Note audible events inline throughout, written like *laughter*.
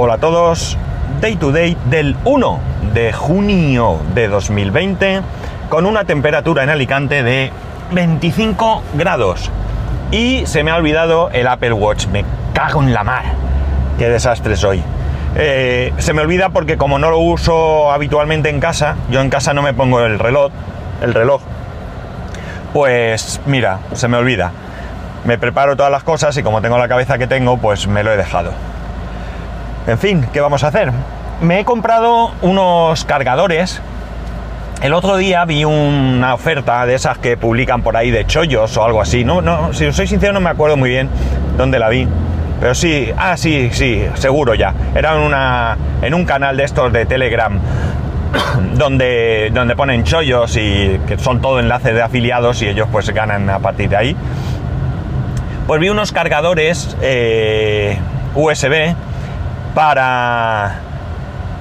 Hola a todos. Day to day del 1 de junio de 2020 con una temperatura en Alicante de 25 grados. Y se me ha olvidado el Apple Watch. Me cago en la mar. Qué desastre soy. Eh, se me olvida porque como no lo uso habitualmente en casa, yo en casa no me pongo el reloj, el reloj. Pues mira, se me olvida. Me preparo todas las cosas y como tengo la cabeza que tengo, pues me lo he dejado. En fin, ¿qué vamos a hacer? Me he comprado unos cargadores. El otro día vi una oferta de esas que publican por ahí de chollos o algo así. No, no, si os soy sincero no me acuerdo muy bien dónde la vi. Pero sí, ah, sí, sí, seguro ya. Era en, una, en un canal de estos de Telegram *coughs* donde, donde ponen chollos y que son todo enlaces de afiliados y ellos pues ganan a partir de ahí. Pues vi unos cargadores eh, USB para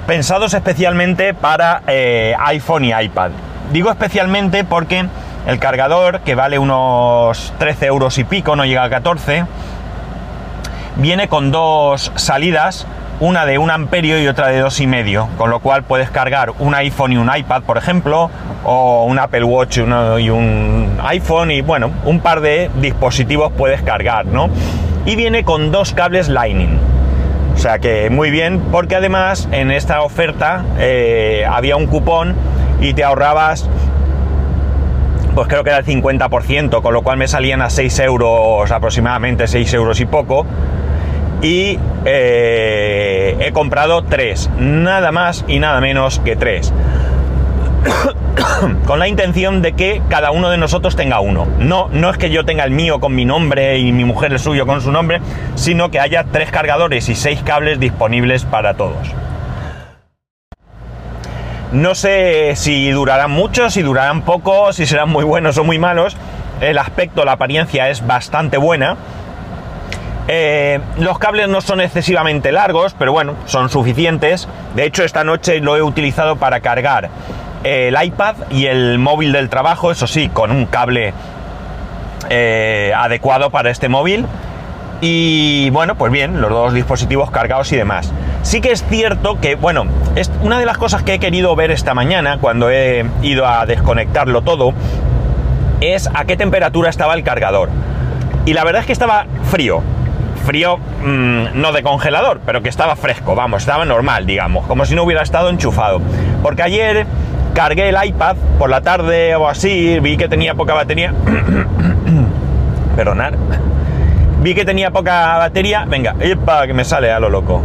pensados especialmente para eh, iPhone y iPad. Digo especialmente porque el cargador, que vale unos 13 euros y pico, no llega a 14, viene con dos salidas, una de un amperio y otra de dos y medio, con lo cual puedes cargar un iPhone y un iPad, por ejemplo, o un Apple Watch y un iPhone y bueno, un par de dispositivos puedes cargar, ¿no? Y viene con dos cables Lightning. O sea que muy bien, porque además en esta oferta eh, había un cupón y te ahorrabas, pues creo que era el 50%, con lo cual me salían a 6 euros aproximadamente, 6 euros y poco y eh, he comprado tres, nada más y nada menos que tres. *coughs* con la intención de que cada uno de nosotros tenga uno. No, no es que yo tenga el mío con mi nombre y mi mujer el suyo con su nombre, sino que haya tres cargadores y seis cables disponibles para todos. No sé si durarán mucho, si durarán poco, si serán muy buenos o muy malos. El aspecto, la apariencia es bastante buena eh, los cables no son excesivamente largos, pero bueno, son suficientes. De hecho, esta noche lo he utilizado para cargar el iPad y el móvil del trabajo, eso sí, con un cable eh, adecuado para este móvil. Y bueno, pues bien, los dos dispositivos cargados y demás. Sí que es cierto que, bueno, es una de las cosas que he querido ver esta mañana cuando he ido a desconectarlo todo, es a qué temperatura estaba el cargador. Y la verdad es que estaba frío, frío mm, no de congelador, pero que estaba fresco, vamos, estaba normal, digamos, como si no hubiera estado enchufado. Porque ayer cargué el iPad por la tarde o así, vi que tenía poca batería. *coughs* Perdonar. Vi que tenía poca batería, venga, para que me sale a lo loco.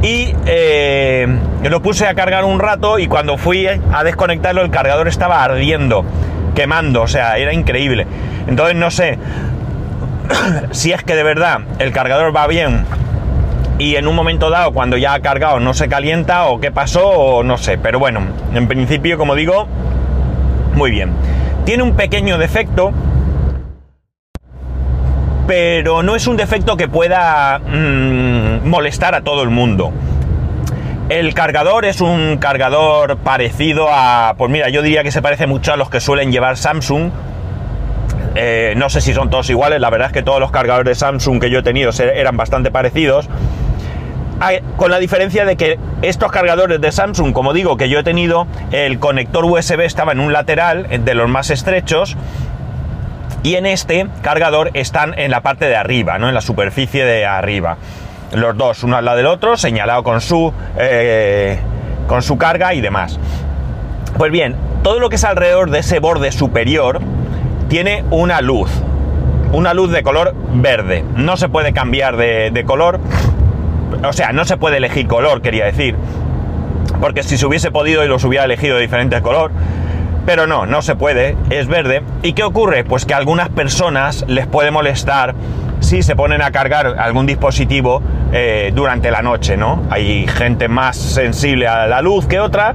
Y eh, lo puse a cargar un rato y cuando fui a desconectarlo el cargador estaba ardiendo, quemando, o sea, era increíble. Entonces no sé, *coughs* si es que de verdad el cargador va bien y en un momento dado cuando ya ha cargado no se calienta o qué pasó o no sé, pero bueno, en principio como digo, muy bien. Tiene un pequeño defecto, pero no es un defecto que pueda mm, molestar a todo el mundo. El cargador es un cargador parecido a, pues mira, yo diría que se parece mucho a los que suelen llevar Samsung, eh, no sé si son todos iguales, la verdad es que todos los cargadores de Samsung que yo he tenido eran bastante parecidos. Con la diferencia de que estos cargadores de Samsung, como digo, que yo he tenido, el conector USB estaba en un lateral de los más estrechos y en este cargador están en la parte de arriba, ¿no? en la superficie de arriba. Los dos, uno al lado del otro, señalado con su, eh, con su carga y demás. Pues bien, todo lo que es alrededor de ese borde superior, tiene una luz, una luz de color verde. No se puede cambiar de, color, o sea, no se puede elegir color, quería decir, porque si se hubiese podido y los hubiera elegido de diferente color, pero no, no se puede, es verde. ¿Y qué ocurre? Pues que a algunas personas les puede molestar si se ponen a cargar algún dispositivo eh, durante la noche, ¿no? Hay gente más sensible a la luz que otra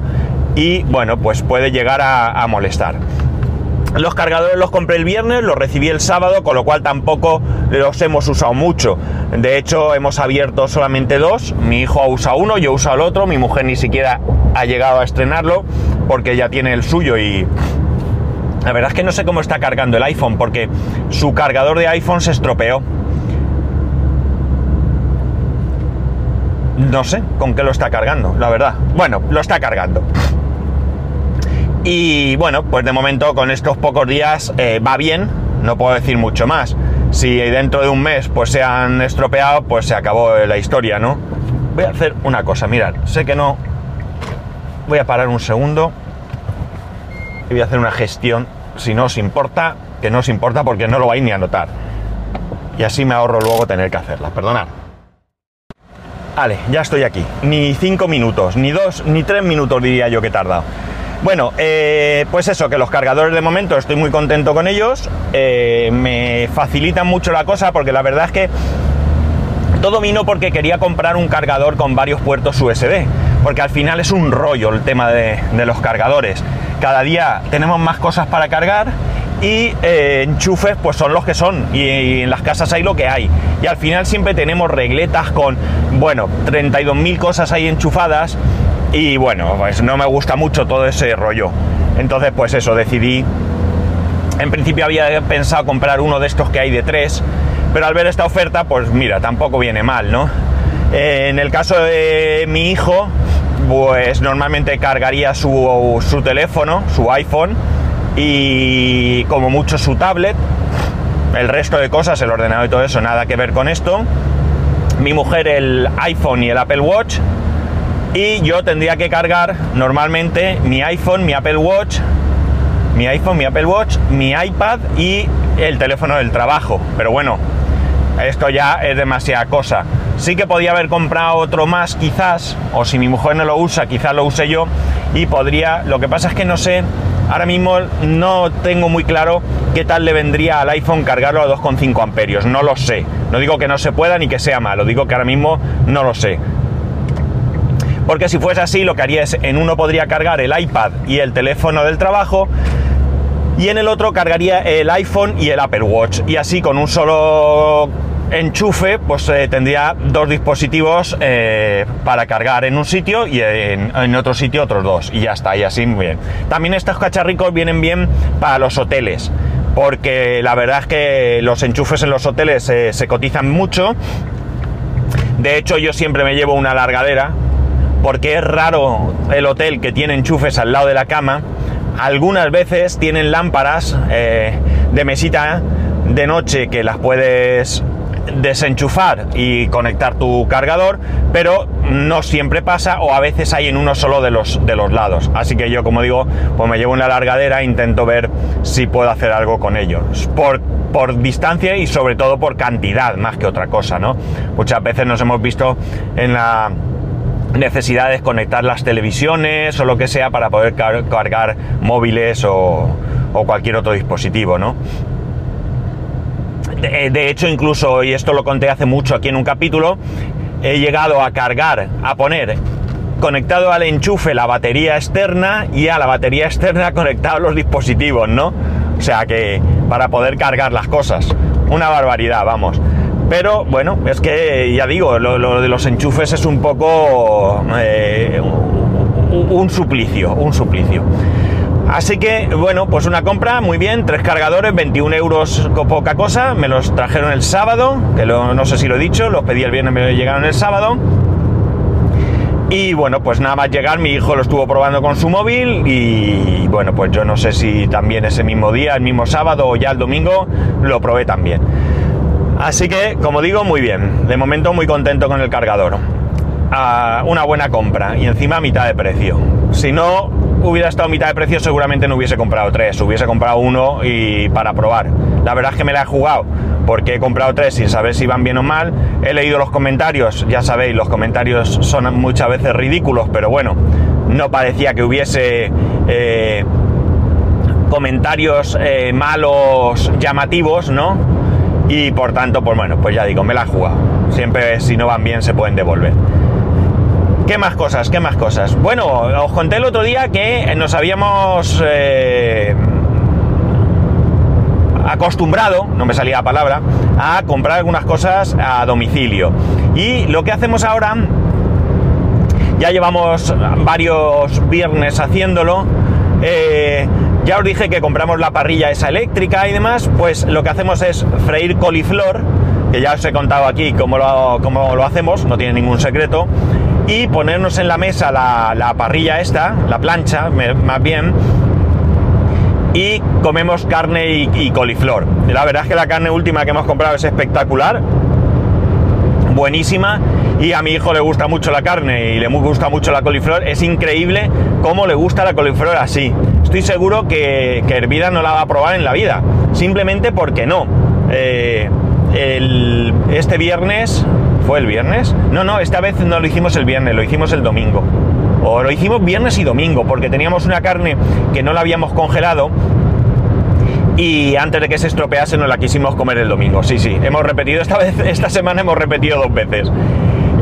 y bueno, pues puede llegar a molestar. Los cargadores los compré el viernes, los recibí el sábado, con lo cual tampoco los hemos usado mucho. De hecho, hemos abierto solamente dos. Mi hijo ha usado uno, yo he el otro. Mi mujer ni siquiera ha llegado a estrenarlo porque ya tiene el suyo y... La verdad es que no sé cómo está cargando el iPhone porque su cargador de iPhone se estropeó. no sé con qué lo está cargando, la verdad. Bueno, lo está cargando. Y bueno, pues de momento con estos pocos días eh, va bien, no puedo decir mucho más. Si dentro de un mes pues se han estropeado, pues se acabó la historia, ¿no? Voy a hacer una cosa, mirad, sé que no... Voy a parar un segundo y voy a hacer una gestión, si no os importa, que no os importa porque no lo vais ni a notar. Y así me ahorro luego tener que hacerla, perdonad. Vale, ya estoy aquí. Ni cinco minutos, ni dos, ni tres minutos diría yo que he tardado. Bueno, eh, pues eso, que los cargadores de momento estoy muy contento con ellos. Eh, me facilitan mucho la cosa porque la verdad es que todo vino porque quería comprar un cargador con varios puertos USB. Porque al final es un rollo el tema de, los cargadores. Cada día tenemos más cosas para cargar y eh, enchufes pues son los que son y, y, en las casas hay lo que hay y al final siempre tenemos regletas con bueno 32.000 cosas ahí enchufadas y bueno, pues no me gusta mucho todo ese rollo. Entonces, pues eso, decidí. En principio había pensado comprar uno de estos que hay de tres, pero al ver esta oferta, pues mira, tampoco viene mal, ¿no? Eh, en el caso de mi hijo, pues normalmente cargaría su, su teléfono, su iPhone, y como mucho su tablet. El resto de cosas, el ordenador y todo eso, nada que ver con esto. Mi mujer el iPhone y el Apple Watch y yo tendría que cargar normalmente mi iPhone, mi Apple Watch, mi iPhone, mi Apple Watch, mi iPad y el teléfono del trabajo. Pero bueno, esto ya es demasiada cosa. Sí que podía haber comprado otro más quizás, o si mi mujer no lo usa, quizás lo use yo y podría... Lo que pasa es que no sé, ahora mismo no tengo muy claro qué tal le vendría al iPhone cargarlo a 2,5 amperios, no lo sé. No digo que no se pueda ni que sea malo, digo que ahora mismo no lo sé. Porque si fuese así, lo que haría es, en uno podría cargar el iPad y el teléfono del trabajo, y en el otro cargaría el iPhone y el Apple Watch. Y así con un solo enchufe, pues eh, tendría dos dispositivos eh, para cargar en un sitio y en, otro sitio otros dos. Y ya está, y así muy bien. También estos cacharricos vienen bien para los hoteles. Porque la verdad es que los enchufes en los hoteles eh, se cotizan mucho. De hecho, yo siempre me llevo una largadera porque es raro el hotel que tiene enchufes al lado de la cama. Algunas veces tienen lámparas eh, de mesita de noche que las puedes desenchufar y conectar tu cargador, pero no siempre pasa o a veces hay en uno solo de los, de los lados. Así que yo, como digo, pues me llevo una largadera e intento ver si puedo hacer algo con ellos. Por, por distancia y sobre todo por cantidad, más que otra cosa, ¿no? Muchas veces nos hemos visto en la necesidad de conectar las televisiones o lo que sea para poder cargar móviles o, cualquier otro dispositivo, ¿no? De, hecho, incluso, y esto lo conté hace mucho aquí en un capítulo, he llegado a cargar, a poner conectado al enchufe la batería externa y a la batería externa *laughs* conectado los dispositivos, ¿no? O sea que para poder cargar las cosas. Una barbaridad, vamos. Pero bueno, es que ya digo, lo, de los enchufes es un poco eh, un suplicio, un suplicio. Así que, bueno, pues una compra, muy bien, tres cargadores, 21 euros poca cosa, me los trajeron el sábado, que no sé si lo he dicho, los pedí el viernes, me llegaron el sábado. Y bueno, pues nada más llegar, mi hijo lo estuvo probando con su móvil y bueno, pues yo no sé si también ese mismo día, el mismo sábado o ya el domingo, lo probé también. Así que, como digo, muy bien. De momento muy contento con el cargador. Una buena compra y encima a mitad de precio. Si no hubiera estado a mitad de precio seguramente no hubiese comprado tres, hubiese comprado uno y para probar. La verdad es que me la he jugado porque he comprado tres sin saber si van bien o mal. He leído los comentarios, ya sabéis, los comentarios son muchas veces ridículos, pero bueno, no parecía que hubiese eh, comentarios eh, malos llamativos, ¿no? Y por tanto, pues bueno, pues ya digo, me la he jugado. Siempre si no van bien se pueden devolver. ¿Qué más cosas? ¿Qué más cosas? Bueno, os conté el otro día que nos habíamos eh, acostumbrado, no me salía la palabra, a comprar algunas cosas a domicilio. Y lo que hacemos ahora, ya llevamos varios viernes haciéndolo, eh, ya os dije que compramos la parrilla esa eléctrica y demás, pues lo que hacemos es freír coliflor que ya os he contado aquí cómo lo, cómo lo hacemos, no tiene ningún secreto, y ponernos en la mesa la, parrilla esta, la plancha, más bien, y comemos carne y, y, coliflor. La verdad es que la carne última que hemos comprado es espectacular, buenísima, y a mi hijo le gusta mucho la carne y le gusta mucho la coliflor. Es increíble cómo le gusta la coliflor así. Estoy seguro que, que hervida no la va a probar en la vida, simplemente porque no. Eh, este viernes, ¿fue el viernes? No, no, esta vez no lo hicimos el viernes, lo hicimos el domingo. O lo hicimos viernes y domingo, porque teníamos una carne que no la habíamos congelado y antes de que se estropease nos la quisimos comer el domingo. Sí, sí, hemos repetido esta vez, esta semana hemos repetido dos veces.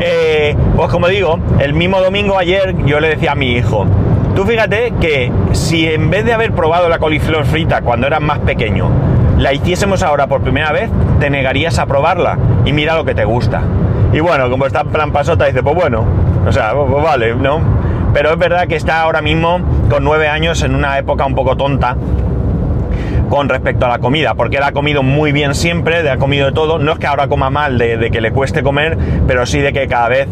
Eh, pues como digo, el mismo domingo ayer yo le decía a mi hijo, tú fíjate que si en vez de haber probado la coliflor frita cuando eras más pequeño, la hiciésemos ahora por primera vez, te negarías a probarla y mira lo que te gusta. Y bueno, como está plan pasota, dice, pues bueno, o sea, pues, pues vale, ¿no? Pero es verdad que está ahora mismo con nueve años en una época un poco tonta con respecto a la comida, porque él ha comido muy bien siempre, ha comido de todo, no es que ahora coma mal de, que le cueste comer, pero sí de que cada vez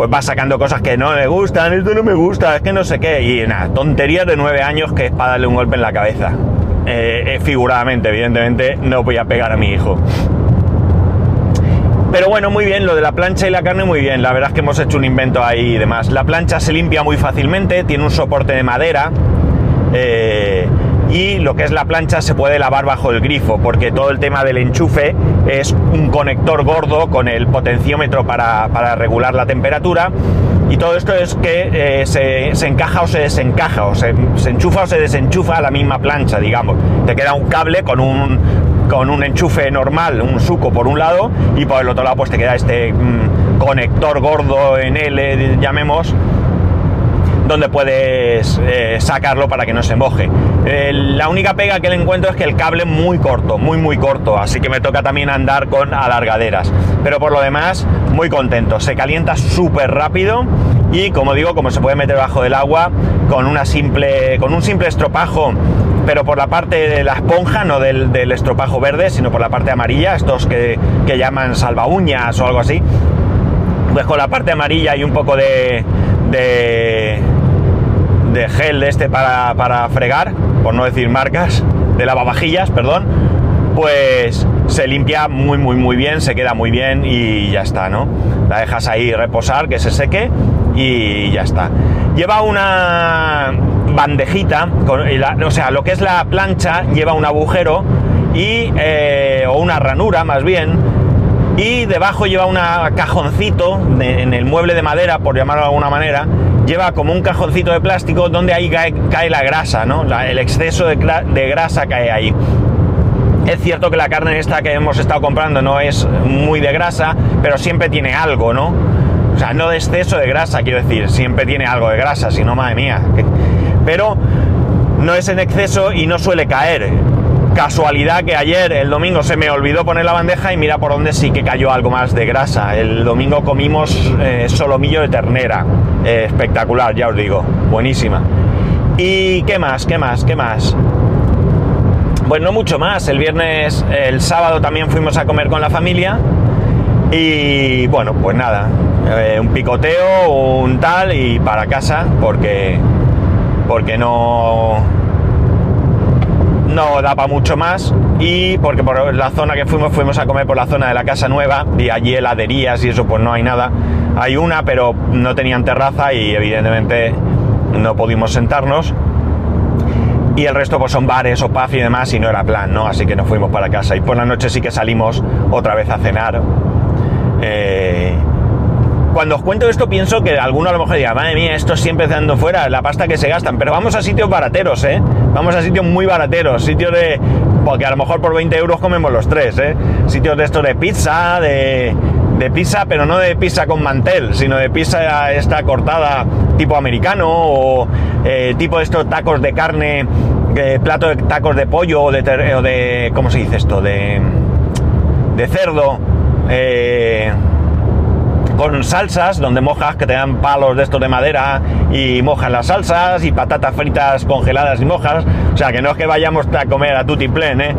pues va sacando cosas que no le gustan, esto no me gusta, es que no sé qué, y nada, tonterías de nueve años que es para darle un golpe en la cabeza. Eh, figuradamente, evidentemente, no voy a pegar a mi hijo. Pero bueno, muy bien, lo de la plancha y la carne muy bien, la verdad es que hemos hecho un invento ahí y demás. La plancha se limpia muy fácilmente, tiene un soporte de madera. Eh, y lo que es la plancha se puede lavar bajo el grifo porque todo el tema del enchufe es un conector gordo con el potenciómetro para, regular la temperatura y todo esto es que eh, se, encaja o se desencaja o se, enchufa o se desenchufa a la misma plancha digamos. Te queda un cable con un con un enchufe normal, un suco por un lado y por el otro lado pues te queda este mm, conector gordo en L, llamemos, donde puedes eh, sacarlo para que no se moje. la única pega que le encuentro es que el cable es muy corto, muy muy corto, así que me toca también andar con alargaderas. Pero por lo demás, muy contento. Se calienta súper rápido y como digo, como se puede meter bajo del agua, con, una simple, con un simple estropajo pero por la parte de la esponja, no del, estropajo verde, sino por la parte amarilla, estos que, que llaman salva uñas o algo así. Pues con la parte amarilla y un poco de, de, de gel de este para, fregar, por no decir marcas, de lavavajillas, perdón, pues se limpia muy, muy, muy bien, se queda muy bien y ya está, ¿no? La dejas ahí reposar, que se seque y ya está. Lleva una bandejita, o sea, lo que es la plancha lleva un agujero y, eh, o una ranura más bien, y debajo lleva un cajoncito en el mueble de madera, por llamarlo de alguna manera, lleva como un cajoncito de plástico donde ahí cae, la grasa, ¿no? el exceso de, grasa cae ahí. Es cierto que la carne esta que hemos estado comprando no es muy de grasa, pero siempre tiene algo, ¿no? O sea, no de exceso de grasa, quiero decir, siempre tiene algo de grasa, si no, madre mía. Pero no es en exceso y no suele caer. Casualidad que ayer, el domingo, se me olvidó poner la bandeja y mira por dónde sí que cayó algo más de grasa. El domingo comimos eh, solomillo de ternera. Eh, espectacular, ya os digo. Buenísima. ¿Y qué más? ¿Qué más? ¿Qué más? Pues no mucho más. El viernes, el sábado también fuimos a comer con la familia. Y bueno, pues nada. Eh, un picoteo, un tal y para casa porque, porque no no da para mucho más y porque por la zona que fuimos fuimos a comer por la zona de la casa nueva y allí heladerías y eso pues no hay nada. Hay una pero no tenían terraza y evidentemente no pudimos sentarnos. Y el resto pues son bares o pub y demás y no era plan, ¿no? Así que nos fuimos para casa y por la noche sí que salimos otra vez a cenar. Eh, cuando os cuento esto pienso que alguno a lo mejor dirá, madre mía, esto siempre dando fuera, la pasta que se gastan, pero vamos a sitios barateros, ¿eh? Vamos a sitios muy barateros, sitios de... porque a lo mejor por 20 euros comemos los tres, ¿eh? Sitios de esto de pizza, de, de pizza, pero no de pizza con mantel, sino de pizza esta cortada tipo americano o eh, tipo de estos tacos de carne, eh, plato de tacos de pollo o de, o de ¿cómo se dice esto? De, de cerdo. Eh, con salsas, donde mojas, que te dan palos de estos de madera y mojas las salsas y patatas fritas congeladas y mojas. O sea, que no es que vayamos a comer a tutti plen, ¿eh?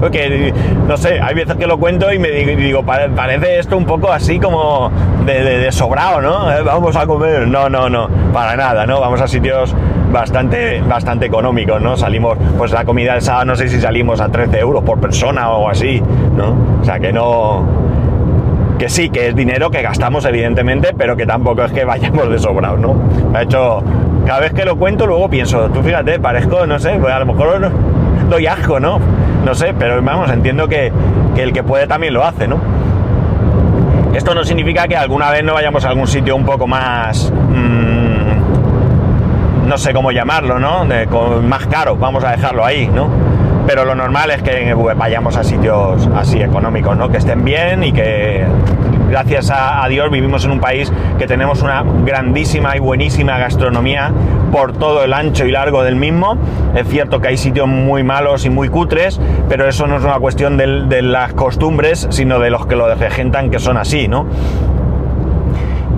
Porque, *laughs* no sé, hay veces que lo cuento y me digo, parece esto un poco así como de, sobrado, ¿no? Eh, vamos a comer. No, no, no, para nada, ¿no? Vamos a sitios bastante, bastante económicos, ¿no? Salimos, pues la comida del sábado, no sé si salimos a 13 euros por persona o así, ¿no? O sea que no. Que sí, que es dinero que gastamos, evidentemente, pero que tampoco es que vayamos de sobrado, ¿no? De hecho, cada vez que lo cuento, luego pienso, tú fíjate, parezco, no sé, pues a lo mejor doy asco, ¿no? No sé, pero vamos, entiendo que, el que puede también lo hace, ¿no? Esto no significa que alguna vez no vayamos a algún sitio un poco más... Mm, no sé cómo llamarlo, ¿no? más caro, vamos a dejarlo ahí, ¿no? Pero lo normal es que vayamos a sitios así económicos, ¿no? Que estén bien y que gracias a, Dios vivimos en un país que tenemos una grandísima y buenísima gastronomía por todo el ancho y largo del mismo. Es cierto que hay sitios muy malos y muy cutres, pero eso no es una cuestión de, las costumbres, sino de los que lo regentan que son así, ¿no?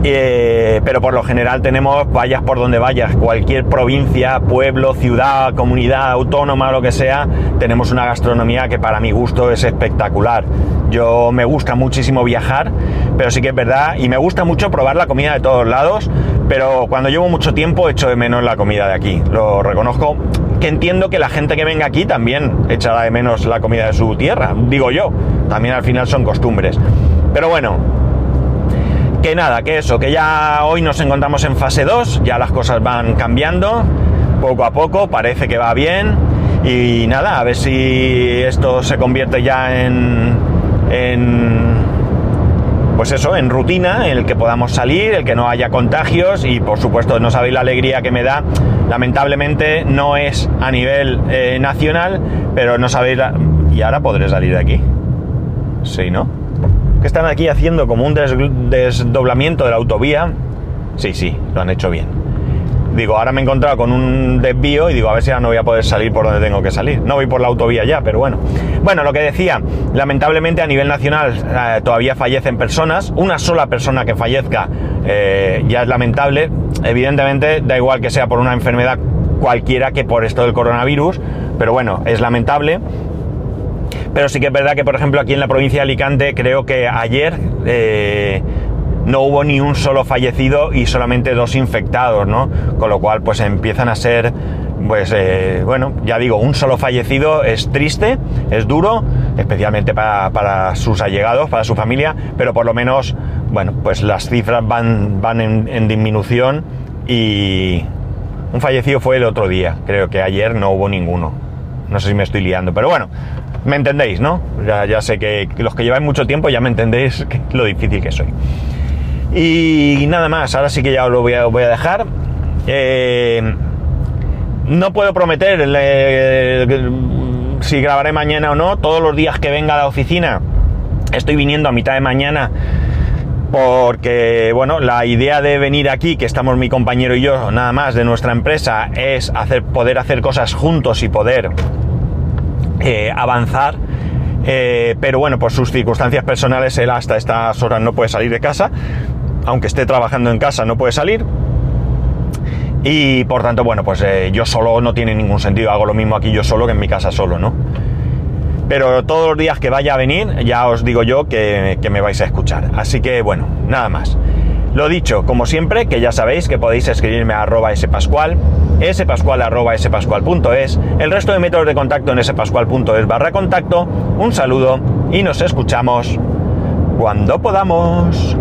Eh, pero por lo general tenemos, vayas por donde vayas, cualquier provincia, pueblo, ciudad, comunidad autónoma, lo que sea, tenemos una gastronomía que para mi gusto es espectacular. Yo me gusta muchísimo viajar, pero sí que es verdad, y me gusta mucho probar la comida de todos lados, pero cuando llevo mucho tiempo echo de menos la comida de aquí, lo reconozco, que entiendo que la gente que venga aquí también echará de menos la comida de su tierra, digo yo, también al final son costumbres. Pero bueno, que nada, que eso, que ya hoy nos encontramos en fase 2, ya las cosas van cambiando poco a poco, parece que va bien y nada, a ver si esto se convierte ya en, en pues eso, en rutina, en el que podamos salir, el que no haya contagios y por supuesto no sabéis la alegría que me da. Lamentablemente no es a nivel eh, nacional, pero no sabéis la... Y ahora podré salir de aquí. Sí, ¿no? Que están aquí haciendo como un desdoblamiento de la autovía. Sí, sí, lo han hecho bien. Digo, ahora me he encontrado con un desvío y digo, a ver si ahora no voy a poder salir por donde tengo que salir. No voy por la autovía ya, pero bueno. Bueno, lo que decía, lamentablemente a nivel nacional eh, todavía fallecen personas. Una sola persona que fallezca eh, ya es lamentable. Evidentemente, da igual que sea por una enfermedad cualquiera que por esto del coronavirus, pero bueno, es lamentable. Pero sí que es verdad que, por ejemplo, aquí en la provincia de Alicante, creo que ayer eh, no hubo ni un solo fallecido y solamente dos infectados, ¿no? Con lo cual, pues empiezan a ser, pues, eh, bueno, ya digo, un solo fallecido es triste, es duro, especialmente para, sus allegados, para su familia, pero por lo menos, bueno, pues las cifras van, van en disminución y un fallecido fue el otro día, creo que ayer no hubo ninguno. No sé si me estoy liando, pero bueno, me entendéis, ¿no? Ya, sé que los que lleváis mucho tiempo ya me entendéis *laughs* lo difícil que soy. Y nada más, ahora sí que ya os lo voy a, voy a dejar. Eh, no puedo prometer si grabaré mañana o no. Todos los días que venga a la oficina estoy viniendo a mitad de mañana porque, bueno, la idea de venir aquí, que estamos mi compañero y yo, nada más, de nuestra empresa, es hacer, poder hacer cosas juntos y poder eh, avanzar. Eh, pero bueno, por sus circunstancias personales, él hasta estas horas no puede salir de casa. Aunque esté trabajando en casa, no puede salir. Y por tanto, bueno, pues eh, yo solo no tiene ningún sentido. Hago lo mismo aquí yo solo que en mi casa solo, ¿no? Pero todos los días que vaya a venir, ya os digo yo que, que me vais a escuchar. Así que bueno, nada más. Lo dicho, como siempre, que ya sabéis que podéis escribirme a arroba spascual, spascual arroba spascual.es, el resto de métodos de contacto en spascual.es barra contacto. Un saludo y nos escuchamos cuando podamos.